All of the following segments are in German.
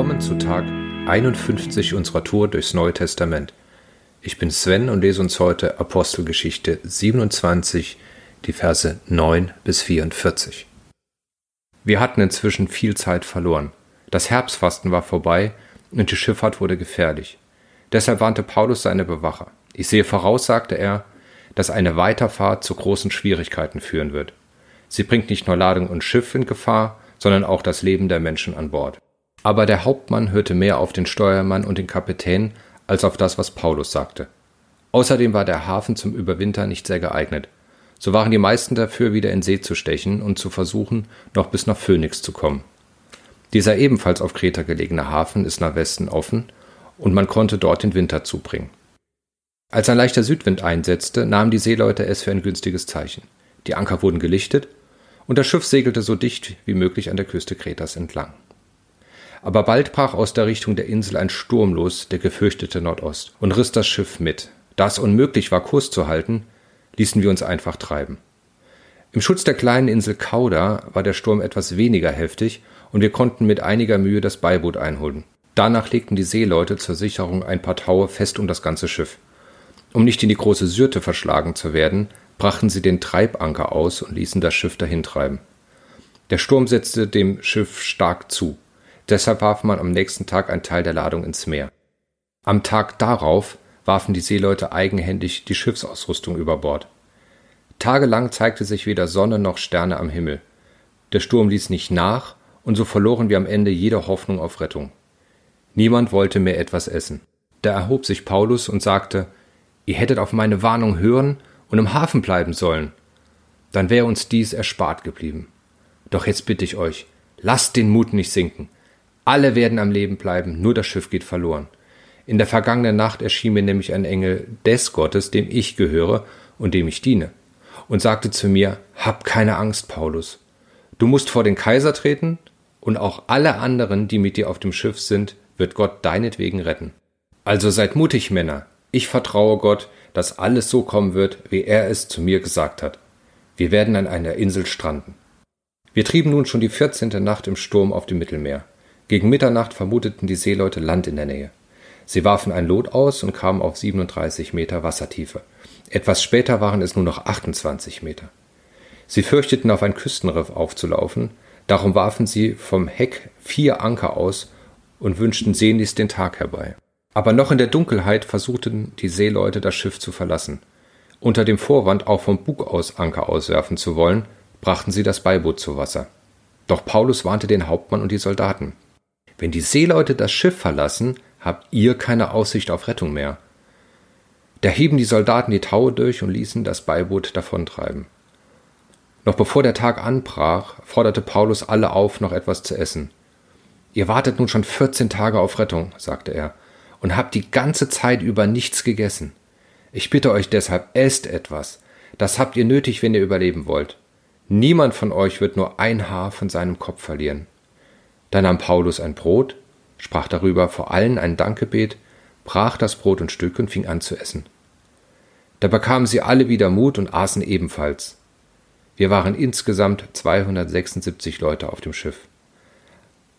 Willkommen zu Tag 51 unserer Tour durchs Neue Testament. Ich bin Sven und lese uns heute Apostelgeschichte 27, die Verse 9 bis 44. Wir hatten inzwischen viel Zeit verloren. Das Herbstfasten war vorbei und die Schifffahrt wurde gefährlich. Deshalb warnte Paulus seine Bewacher. Ich sehe voraus, sagte er, dass eine Weiterfahrt zu großen Schwierigkeiten führen wird. Sie bringt nicht nur Ladung und Schiff in Gefahr, sondern auch das Leben der Menschen an Bord. Aber der Hauptmann hörte mehr auf den Steuermann und den Kapitän als auf das, was Paulus sagte. Außerdem war der Hafen zum Überwintern nicht sehr geeignet. So waren die meisten dafür, wieder in See zu stechen und zu versuchen, noch bis nach Phönix zu kommen. Dieser ebenfalls auf Kreta gelegene Hafen ist nach Westen offen und man konnte dort den Winter zubringen. Als ein leichter Südwind einsetzte, nahmen die Seeleute es für ein günstiges Zeichen. Die Anker wurden gelichtet und das Schiff segelte so dicht wie möglich an der Küste Kretas entlang. Aber bald brach aus der Richtung der Insel ein Sturm los, der gefürchtete Nordost, und riss das Schiff mit. Da es unmöglich war, Kurs zu halten, ließen wir uns einfach treiben. Im Schutz der kleinen Insel Kauda war der Sturm etwas weniger heftig und wir konnten mit einiger Mühe das Beiboot einholen. Danach legten die Seeleute zur Sicherung ein paar Taue fest um das ganze Schiff. Um nicht in die große Syrte verschlagen zu werden, brachten sie den Treibanker aus und ließen das Schiff dahintreiben. Der Sturm setzte dem Schiff stark zu. Deshalb warf man am nächsten Tag einen Teil der Ladung ins Meer. Am Tag darauf warfen die Seeleute eigenhändig die Schiffsausrüstung über Bord. Tagelang zeigte sich weder Sonne noch Sterne am Himmel. Der Sturm ließ nicht nach, und so verloren wir am Ende jede Hoffnung auf Rettung. Niemand wollte mehr etwas essen. Da erhob sich Paulus und sagte, Ihr hättet auf meine Warnung hören und im Hafen bleiben sollen. Dann wäre uns dies erspart geblieben. Doch jetzt bitte ich euch, lasst den Mut nicht sinken. Alle werden am Leben bleiben, nur das Schiff geht verloren. In der vergangenen Nacht erschien mir nämlich ein Engel des Gottes, dem ich gehöre und dem ich diene, und sagte zu mir, Hab keine Angst, Paulus. Du musst vor den Kaiser treten, und auch alle anderen, die mit dir auf dem Schiff sind, wird Gott deinetwegen retten. Also seid mutig, Männer. Ich vertraue Gott, dass alles so kommen wird, wie er es zu mir gesagt hat. Wir werden an einer Insel stranden. Wir trieben nun schon die vierzehnte Nacht im Sturm auf dem Mittelmeer. Gegen Mitternacht vermuteten die Seeleute Land in der Nähe. Sie warfen ein Lot aus und kamen auf 37 Meter Wassertiefe. Etwas später waren es nur noch 28 Meter. Sie fürchteten, auf ein Küstenriff aufzulaufen, darum warfen sie vom Heck vier Anker aus und wünschten sehnlichst den Tag herbei. Aber noch in der Dunkelheit versuchten die Seeleute das Schiff zu verlassen. Unter dem Vorwand, auch vom Bug aus Anker auswerfen zu wollen, brachten sie das Beiboot zu Wasser. Doch Paulus warnte den Hauptmann und die Soldaten. Wenn die Seeleute das Schiff verlassen, habt ihr keine Aussicht auf Rettung mehr. Da hieben die Soldaten die Taue durch und ließen das Beiboot davontreiben. Noch bevor der Tag anbrach, forderte Paulus alle auf, noch etwas zu essen. Ihr wartet nun schon 14 Tage auf Rettung, sagte er, und habt die ganze Zeit über nichts gegessen. Ich bitte euch deshalb, esst etwas. Das habt ihr nötig, wenn ihr überleben wollt. Niemand von euch wird nur ein Haar von seinem Kopf verlieren. Da nahm Paulus ein Brot, sprach darüber vor allen ein Dankgebet, brach das Brot und Stück und fing an zu essen. Da bekamen sie alle wieder Mut und aßen ebenfalls. Wir waren insgesamt 276 Leute auf dem Schiff.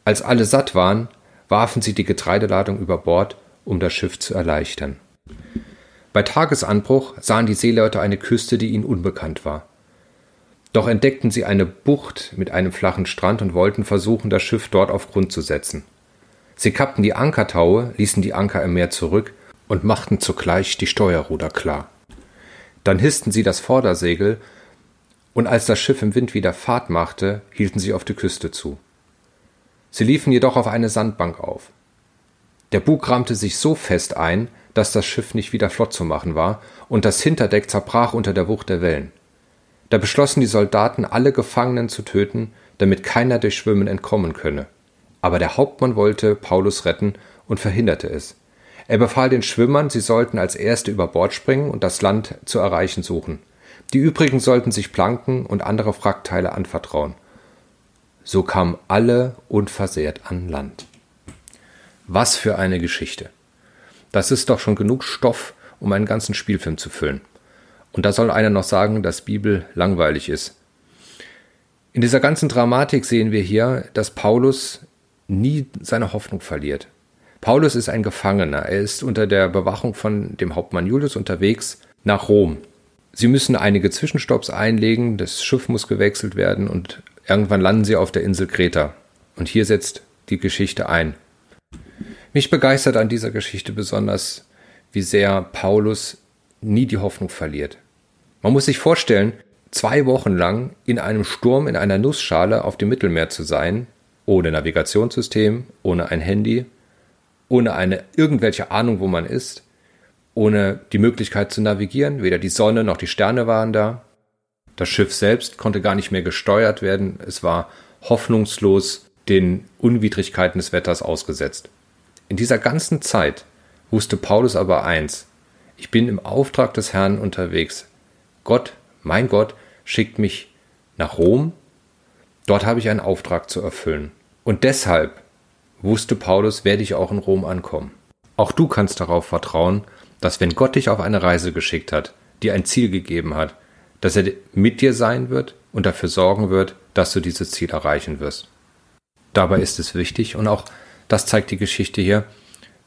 Als alle satt waren, warfen sie die Getreideladung über Bord, um das Schiff zu erleichtern. Bei Tagesanbruch sahen die Seeleute eine Küste, die ihnen unbekannt war. Doch entdeckten sie eine Bucht mit einem flachen Strand und wollten versuchen, das Schiff dort auf Grund zu setzen. Sie kappten die Ankertaue, ließen die Anker im Meer zurück und machten zugleich die Steuerruder klar. Dann hissten sie das Vordersegel, und als das Schiff im Wind wieder Fahrt machte, hielten sie auf die Küste zu. Sie liefen jedoch auf eine Sandbank auf. Der Bug rammte sich so fest ein, dass das Schiff nicht wieder flott zu machen war, und das Hinterdeck zerbrach unter der Wucht der Wellen. Da beschlossen die Soldaten, alle Gefangenen zu töten, damit keiner durch Schwimmen entkommen könne. Aber der Hauptmann wollte Paulus retten und verhinderte es. Er befahl den Schwimmern, sie sollten als Erste über Bord springen und das Land zu erreichen suchen. Die übrigen sollten sich Planken und andere Wrackteile anvertrauen. So kamen alle unversehrt an Land. Was für eine Geschichte. Das ist doch schon genug Stoff, um einen ganzen Spielfilm zu füllen. Und da soll einer noch sagen, dass Bibel langweilig ist. In dieser ganzen Dramatik sehen wir hier, dass Paulus nie seine Hoffnung verliert. Paulus ist ein Gefangener. Er ist unter der Bewachung von dem Hauptmann Julius unterwegs nach Rom. Sie müssen einige Zwischenstopps einlegen, das Schiff muss gewechselt werden und irgendwann landen sie auf der Insel Kreta. Und hier setzt die Geschichte ein. Mich begeistert an dieser Geschichte besonders, wie sehr Paulus nie die Hoffnung verliert. Man muss sich vorstellen, zwei Wochen lang in einem Sturm in einer Nussschale auf dem Mittelmeer zu sein, ohne Navigationssystem, ohne ein Handy, ohne eine irgendwelche Ahnung, wo man ist, ohne die Möglichkeit zu navigieren, weder die Sonne noch die Sterne waren da. Das Schiff selbst konnte gar nicht mehr gesteuert werden, es war hoffnungslos den Unwidrigkeiten des Wetters ausgesetzt. In dieser ganzen Zeit wusste Paulus aber eins, ich bin im Auftrag des Herrn unterwegs. Gott, mein Gott, schickt mich nach Rom. Dort habe ich einen Auftrag zu erfüllen. Und deshalb wusste Paulus, werde ich auch in Rom ankommen. Auch du kannst darauf vertrauen, dass wenn Gott dich auf eine Reise geschickt hat, dir ein Ziel gegeben hat, dass er mit dir sein wird und dafür sorgen wird, dass du dieses Ziel erreichen wirst. Dabei ist es wichtig, und auch das zeigt die Geschichte hier,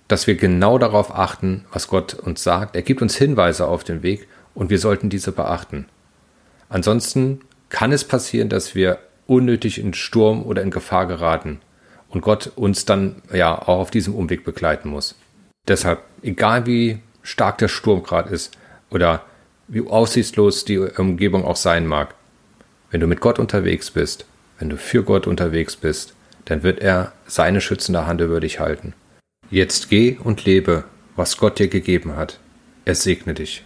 dass wir genau darauf achten, was Gott uns sagt. Er gibt uns Hinweise auf den Weg und wir sollten diese beachten. Ansonsten kann es passieren, dass wir unnötig in Sturm oder in Gefahr geraten und Gott uns dann ja auch auf diesem Umweg begleiten muss. Deshalb, egal wie stark der Sturm gerade ist oder wie aussichtslos die Umgebung auch sein mag, wenn du mit Gott unterwegs bist, wenn du für Gott unterwegs bist, dann wird er seine schützende Hand über dich halten. Jetzt geh und lebe, was Gott dir gegeben hat. Er segne dich.